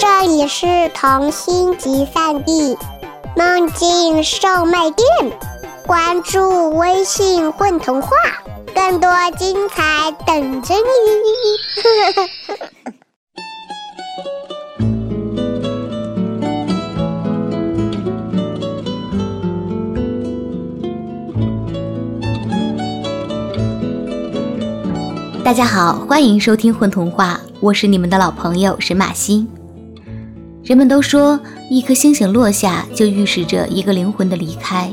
这里是童心集散地，梦境售卖店。关注微信“混童话”，更多精彩等着你。大家好，欢迎收听《混童话》，我是你们的老朋友沈马欣。人们都说，一颗星星落下就预示着一个灵魂的离开。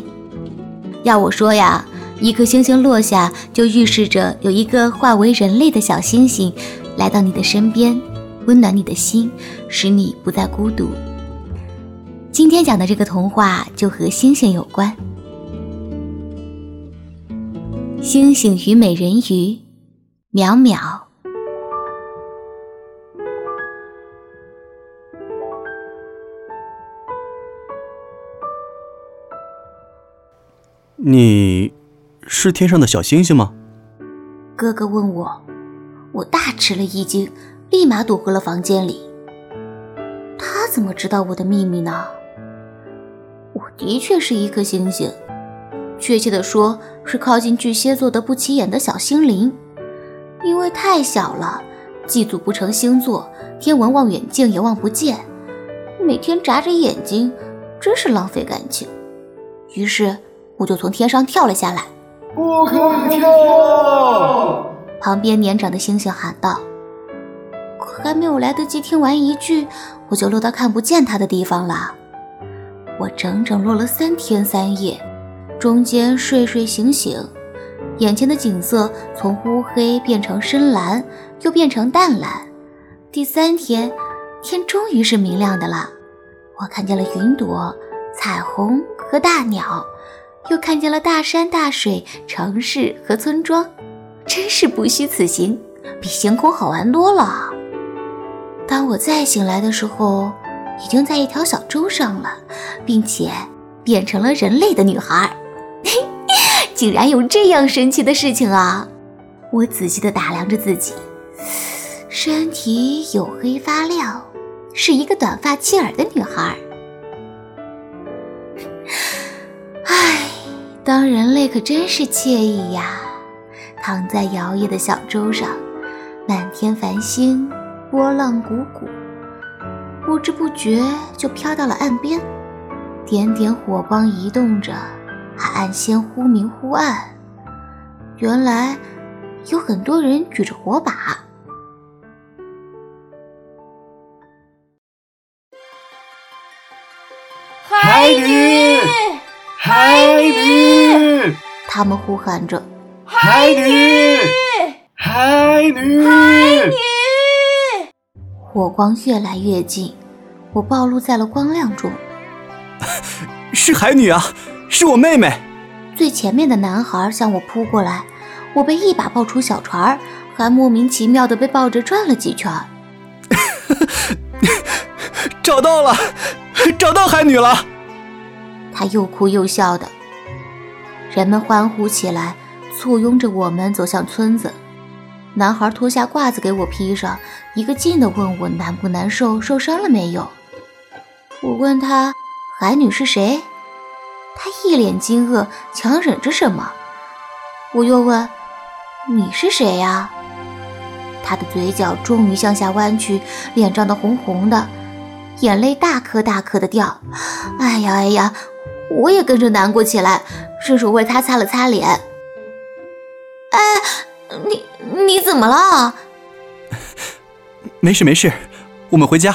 要我说呀，一颗星星落下就预示着有一个化为人类的小星星来到你的身边，温暖你的心，使你不再孤独。今天讲的这个童话就和星星有关，《星星与美人鱼》，淼淼。你是天上的小星星吗？哥哥问我，我大吃了一惊，立马躲回了房间里。他怎么知道我的秘密呢？我的确是一颗星星，确切的说是靠近巨蟹座的不起眼的小星灵。因为太小了，既组不成星座，天文望远镜也望不见，每天眨着眼睛，真是浪费感情。于是。我就从天上跳了下来，不可以跳！旁边年长的星星喊道。可还没有来得及听完一句，我就落到看不见他的地方了。我整整落了三天三夜，中间睡睡醒醒，眼前的景色从乌黑变成深蓝，又变成淡蓝。第三天，天终于是明亮的了，我看见了云朵、彩虹和大鸟。又看见了大山大水、城市和村庄，真是不虚此行，比星空好玩多了。当我再醒来的时候，已经在一条小舟上了，并且变成了人类的女孩。竟然有这样神奇的事情啊！我仔细地打量着自己，身体黝黑发亮，是一个短发齐耳的女孩。唉当人类可真是惬意呀！躺在摇曳的小舟上，满天繁星，波浪鼓鼓，不知不觉就飘到了岸边。点点火光移动着，海岸线忽明忽暗。原来有很多人举着火把。他们呼喊着：“海女，海女，海女！”火光越来越近，我暴露在了光亮中。是海女啊，是我妹妹。最前面的男孩向我扑过来，我被一把抱出小船，还莫名其妙的被抱着转了几圈。找到了，找到海女了。他又哭又笑的，人们欢呼起来，簇拥着我们走向村子。男孩脱下褂子给我披上，一个劲的问我难不难受，受伤了没有。我问他海女是谁，他一脸惊愕，强忍着什么。我又问你是谁呀？他的嘴角终于向下弯去，脸涨得红红的，眼泪大颗大颗的掉。哎呀哎呀！我也跟着难过起来，伸手为他擦了擦脸。哎，你你怎么了？没事没事，我们回家。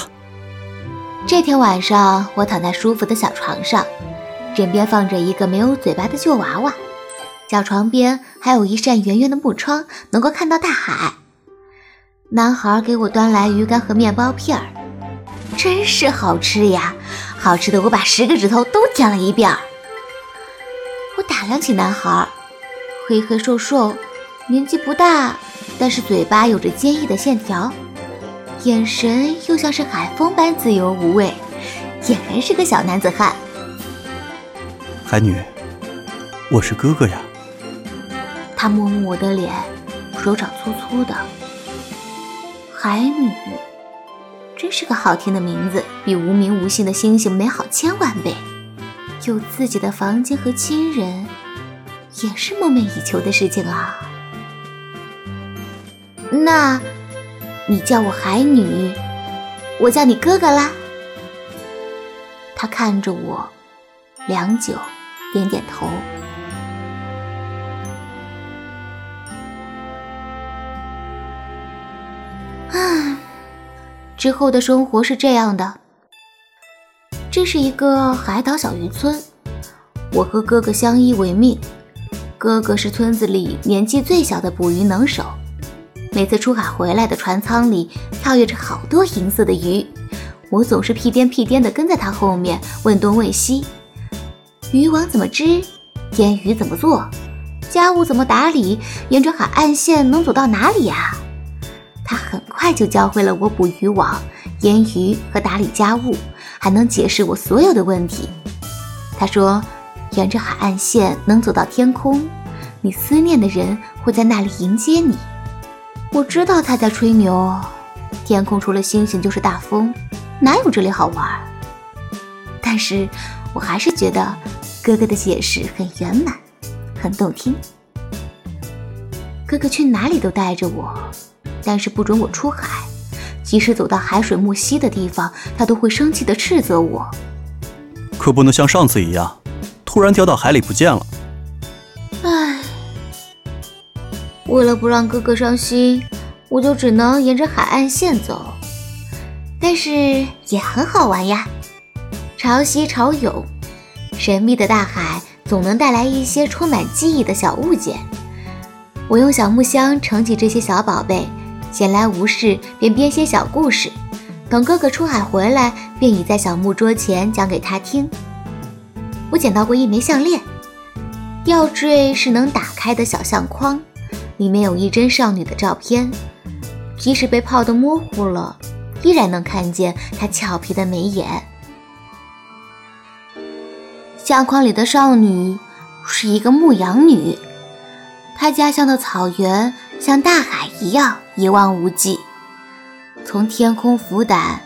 这天晚上，我躺在舒服的小床上，枕边放着一个没有嘴巴的旧娃娃，小床边还有一扇圆圆的木窗，能够看到大海。男孩给我端来鱼干和面包片儿。真是好吃呀！好吃的我把十个指头都舔了一遍。我打量起男孩，黑黑瘦瘦，年纪不大，但是嘴巴有着坚毅的线条，眼神又像是海风般自由无畏，俨然是个小男子汉。海女，我是哥哥呀。他摸摸我的脸，手掌粗粗的。海女。真是个好听的名字，比无名无姓的星星美好千万倍。有自己的房间和亲人，也是梦寐以求的事情啊。那，你叫我海女，我叫你哥哥啦。他看着我，良久，点点头。啊，之后的生活是这样的。这是一个海岛小渔村，我和哥哥相依为命。哥哥是村子里年纪最小的捕鱼能手，每次出海回来的船舱里跳跃着好多银色的鱼。我总是屁颠屁颠地跟在他后面，问东问西：渔网怎么织？腌鱼怎么做？家务怎么打理？沿着海岸线能走到哪里呀？他很快就教会了我捕鱼网、腌鱼和打理家务，还能解释我所有的问题。他说：“沿着海岸线能走到天空，你思念的人会在那里迎接你。”我知道他在吹牛，天空除了星星就是大风。哪有这里好玩？但是我还是觉得哥哥的解释很圆满，很动听。哥哥去哪里都带着我，但是不准我出海。即使走到海水没稀的地方，他都会生气的斥责我。可不能像上次一样，突然掉到海里不见了。唉，为了不让哥哥伤心，我就只能沿着海岸线走。但是也很好玩呀，潮汐潮涌，神秘的大海总能带来一些充满记忆的小物件。我用小木箱盛起这些小宝贝，闲来无事便编些小故事，等哥哥出海回来，便倚在小木桌前讲给他听。我捡到过一枚项链，吊坠是能打开的小相框，里面有一帧少女的照片，即使被泡得模糊了。依然能看见她俏皮的眉眼。相框里的少女是一个牧羊女，她家乡的草原像大海一样一望无际。从天空俯瞰，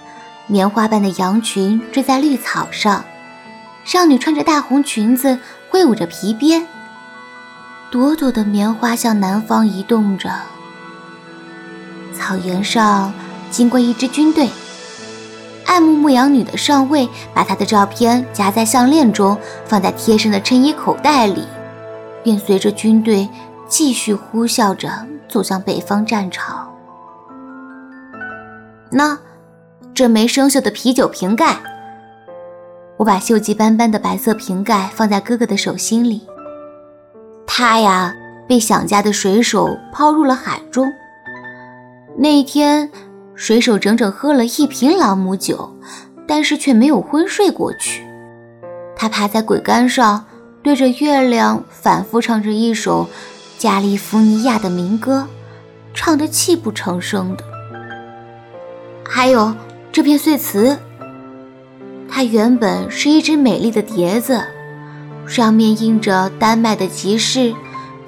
棉花般的羊群缀在绿草上，少女穿着大红裙子，挥舞着皮鞭，朵朵的棉花向南方移动着。草原上。经过一支军队，爱慕牧羊女的上尉把她的照片夹在项链中，放在贴身的衬衣口袋里，便随着军队继续呼啸着走向北方战场。那，这枚生锈的啤酒瓶盖，我把锈迹斑斑的白色瓶盖放在哥哥的手心里。他呀，被想家的水手抛入了海中。那一天。水手整整喝了一瓶朗姆酒，但是却没有昏睡过去。他趴在桅杆上，对着月亮反复唱着一首加利福尼亚的民歌，唱得泣不成声的。还有这片碎瓷，它原本是一只美丽的碟子，上面印着丹麦的集市，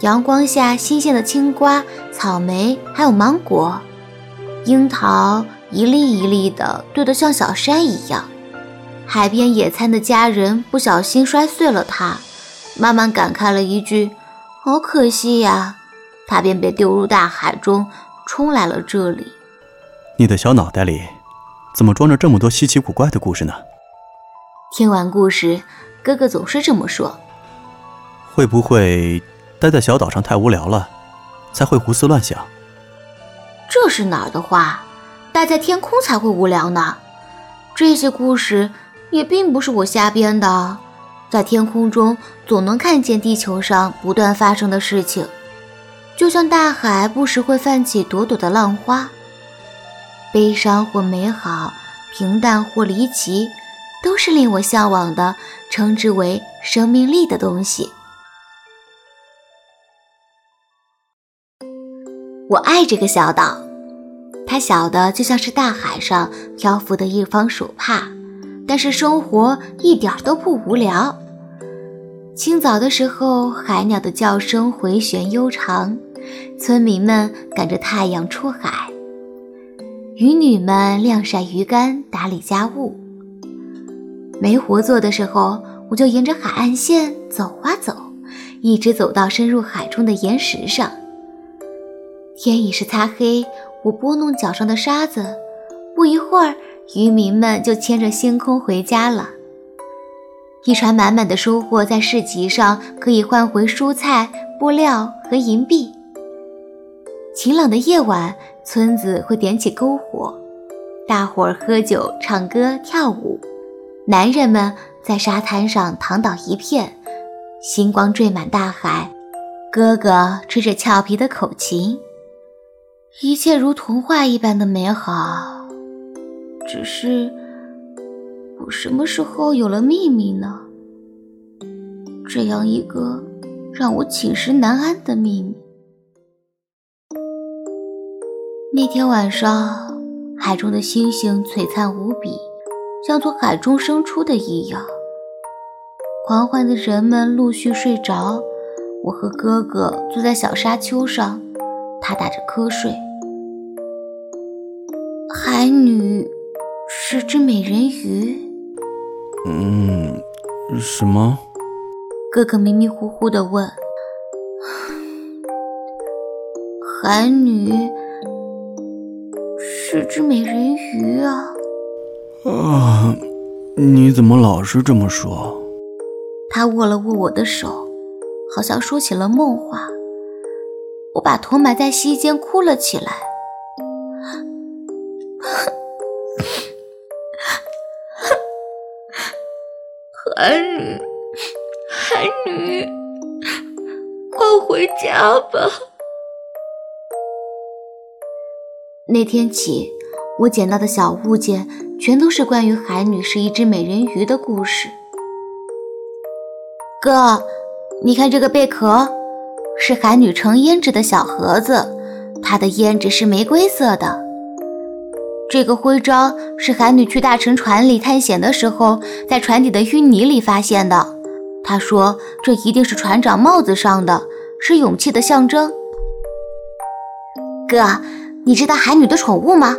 阳光下新鲜的青瓜、草莓，还有芒果。樱桃一粒一粒的堆得像小山一样，海边野餐的家人不小心摔碎了它，慢慢感慨了一句：“好可惜呀！”他便被丢入大海中，冲来了这里。你的小脑袋里怎么装着这么多稀奇古怪的故事呢？听完故事，哥哥总是这么说。会不会待在小岛上太无聊了，才会胡思乱想？这是哪儿的话？待在天空才会无聊呢。这些故事也并不是我瞎编的，在天空中总能看见地球上不断发生的事情，就像大海不时会泛起朵朵的浪花。悲伤或美好，平淡或离奇，都是令我向往的，称之为生命力的东西。我爱这个小岛，它小的就像是大海上漂浮的一方手帕，但是生活一点都不无聊。清早的时候，海鸟的叫声回旋悠长，村民们赶着太阳出海。渔女们晾晒鱼竿、打理家务。没活做的时候，我就沿着海岸线走啊走，一直走到深入海中的岩石上。天已是擦黑，我拨弄脚上的沙子，不一会儿，渔民们就牵着星空回家了。一船满满的收获在市集上可以换回蔬菜、布料和银币。晴朗的夜晚，村子会点起篝火，大伙儿喝酒、唱歌、跳舞。男人们在沙滩上躺倒一片，星光缀满大海。哥哥吹着俏皮的口琴，一切如童话一般的美好。只是，我什么时候有了秘密呢？这样一个让我寝食难安的秘密。那天晚上，海中的星星璀璨无比，像从海中生出的一样。狂欢的人们陆续睡着，我和哥哥坐在小沙丘上，他打着瞌睡。海女是只美人鱼。嗯，什么？哥哥迷迷糊糊的问：“海女。”是只美人鱼啊！啊，你怎么老是这么说？他握了握我的手，好像说起了梦话。我把头埋在膝间，哭了起来。海女，海女，快回家吧！那天起，我捡到的小物件全都是关于海女是一只美人鱼的故事。哥，你看这个贝壳，是海女盛胭脂的小盒子，它的胭脂是玫瑰色的。这个徽章是海女去大沉船里探险的时候，在船底的淤泥里发现的。她说这一定是船长帽子上的，是勇气的象征。哥。你知道海女的宠物吗？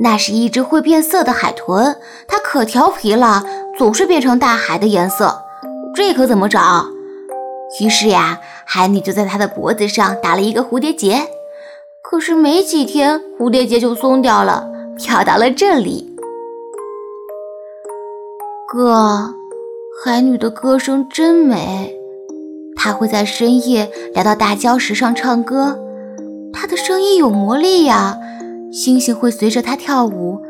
那是一只会变色的海豚，它可调皮了，总是变成大海的颜色。这可怎么找？于是呀，海女就在它的脖子上打了一个蝴蝶结。可是没几天，蝴蝶结就松掉了，跳到了这里。哥，海女的歌声真美，她会在深夜来到大礁石上唱歌。她的声音有魔力呀，星星会随着她跳舞，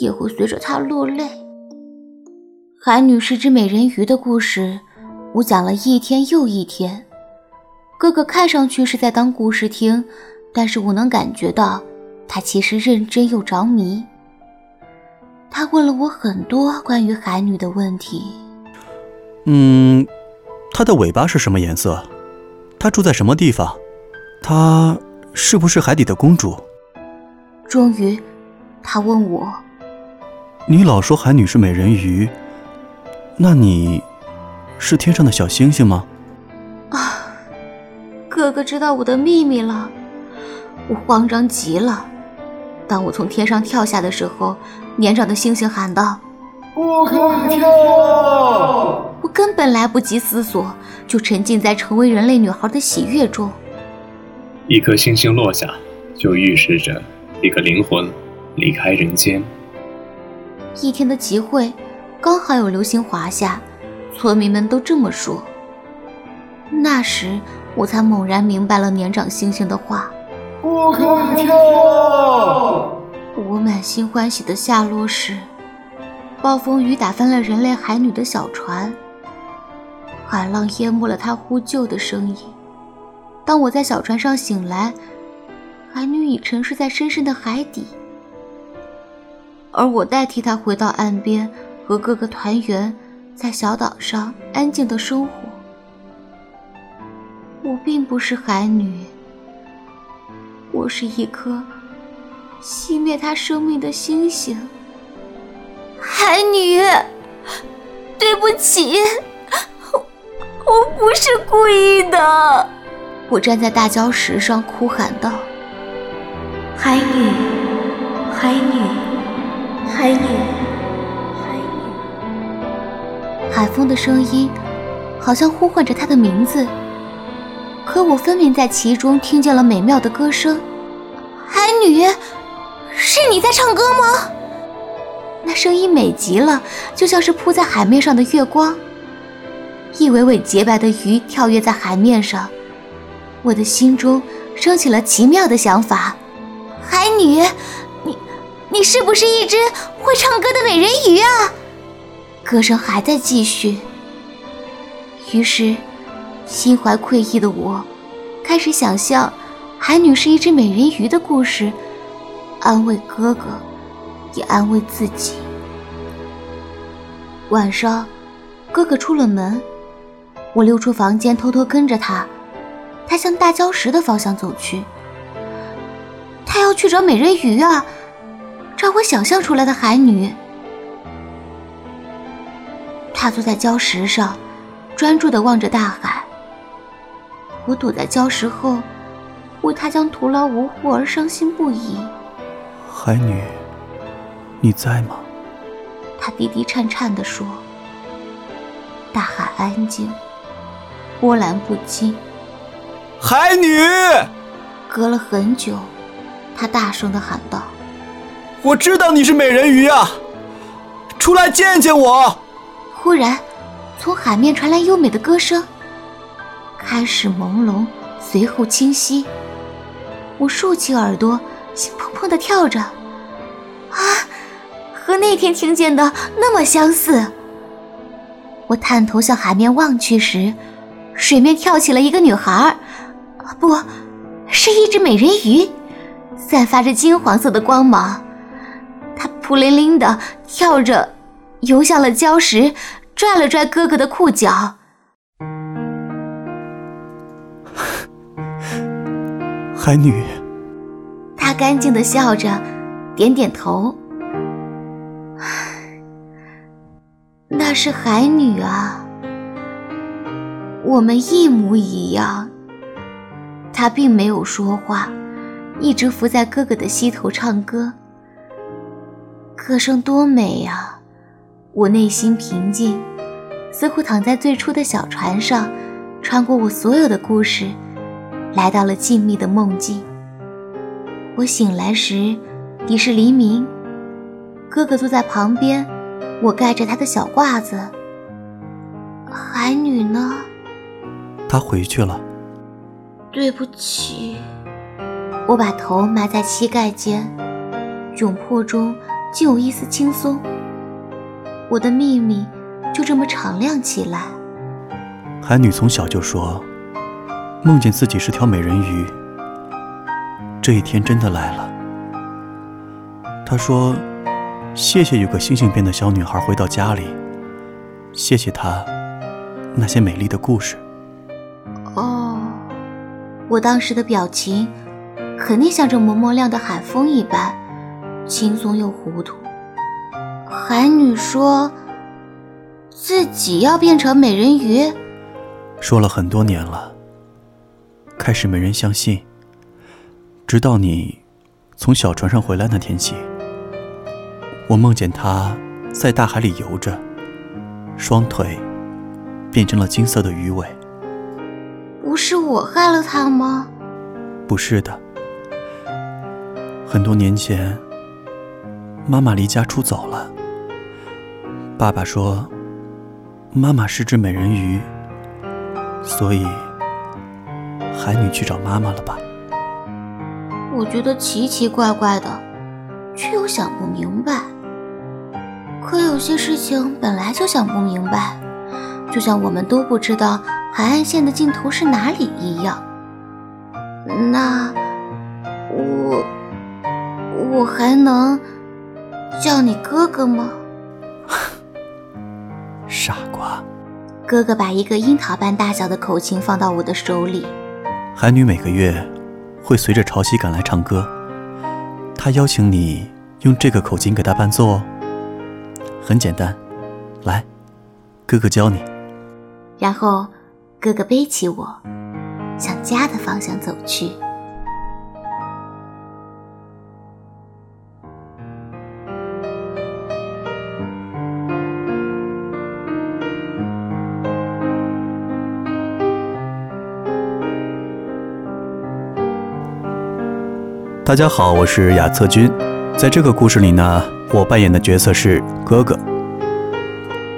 也会随着她落泪。海女是只美人鱼的故事，我讲了一天又一天。哥哥看上去是在当故事听，但是我能感觉到他其实认真又着迷。他问了我很多关于海女的问题。嗯，她的尾巴是什么颜色？她住在什么地方？她。是不是海底的公主？终于，他问我：“你老说海女是美人鱼，那你是天上的小星星吗？”啊，哥哥知道我的秘密了，我慌张极了。当我从天上跳下的时候，年长的星星喊道：“不可以跳！”我根本来不及思索，就沉浸在成为人类女孩的喜悦中。一颗星星落下，就预示着一个灵魂离开人间。一天的集会，刚好有流星滑下，村民们都这么说。那时，我才猛然明白了年长星星的话：不可以跳！我满心欢喜的下落时，暴风雨打翻了人类海女的小船，海浪淹没了她呼救的声音。当我在小船上醒来，海女已沉睡在深深的海底，而我代替她回到岸边，和哥哥团圆，在小岛上安静的生活。我并不是海女，我是一颗熄灭他生命的星星。海女，对不起，我不是故意的。我站在大礁石上，哭喊道：“海女，海女，海女，海女。海风的声音好像呼唤着她的名字，可我分明在其中听见了美妙的歌声。海女，是你在唱歌吗？那声音美极了，就像是铺在海面上的月光。一尾尾洁白的鱼跳跃在海面上，我的心中升起了奇妙的想法：海女，你，你是不是一只会唱歌的美人鱼啊？歌声还在继续。于是，心怀愧意的我，开始想象海女是一只美人鱼的故事，安慰哥哥，也安慰自己。晚上，哥哥出了门。我溜出房间，偷偷跟着他。他向大礁石的方向走去。他要去找美人鱼啊，找我想象出来的海女。他坐在礁石上，专注地望着大海。我躲在礁石后，为他将徒劳无获而伤心不已。海女，你在吗？他低低颤颤地说。大海安静。波澜不惊，海女。隔了很久，他大声的喊道：“我知道你是美人鱼啊，出来见见我！”忽然，从海面传来优美的歌声，开始朦胧，随后清晰。我竖起耳朵，心砰砰的跳着。啊，和那天听见的那么相似。我探头向海面望去时。水面跳起了一个女孩儿，不，是一只美人鱼，散发着金黄色的光芒。她扑灵灵的跳着，游向了礁石，拽了拽哥哥的裤脚。海女，她干净的笑着，点点头。那是海女啊。我们一模一样。他并没有说话，一直伏在哥哥的膝头唱歌。歌声多美呀！我内心平静，似乎躺在最初的小船上，穿过我所有的故事，来到了静谧的梦境。我醒来时已是黎明，哥哥坐在旁边，我盖着他的小褂子。海女呢？她回去了。对不起，我把头埋在膝盖间，窘迫中竟有一丝轻松。我的秘密就这么敞亮起来。海女从小就说，梦见自己是条美人鱼。这一天真的来了。他说：“谢谢有个星星变的小女孩回到家里，谢谢她那些美丽的故事。”哦，我当时的表情肯定像这蒙蒙亮的海风一般轻松又糊涂。海女说自己要变成美人鱼，说了很多年了，开始没人相信，直到你从小船上回来那天起，我梦见他在大海里游着，双腿变成了金色的鱼尾。不是我害了他吗？不是的。很多年前，妈妈离家出走了。爸爸说，妈妈是只美人鱼，所以海女去找妈妈了吧？我觉得奇奇怪怪的，却又想不明白。可有些事情本来就想不明白，就像我们都不知道。海岸线的尽头是哪里一样？那我我还能叫你哥哥吗？傻瓜！哥哥把一个樱桃般大小的口琴放到我的手里。海女每个月会随着潮汐赶来唱歌，她邀请你用这个口琴给她伴奏哦。很简单，来，哥哥教你。然后。哥哥背起我，向家的方向走去。大家好，我是亚策君，在这个故事里呢，我扮演的角色是哥哥。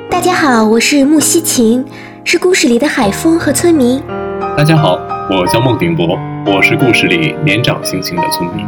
大家好，我是木西晴，是故事里的海风和村民。大家好，我叫孟鼎博，我是故事里年长星星的村民。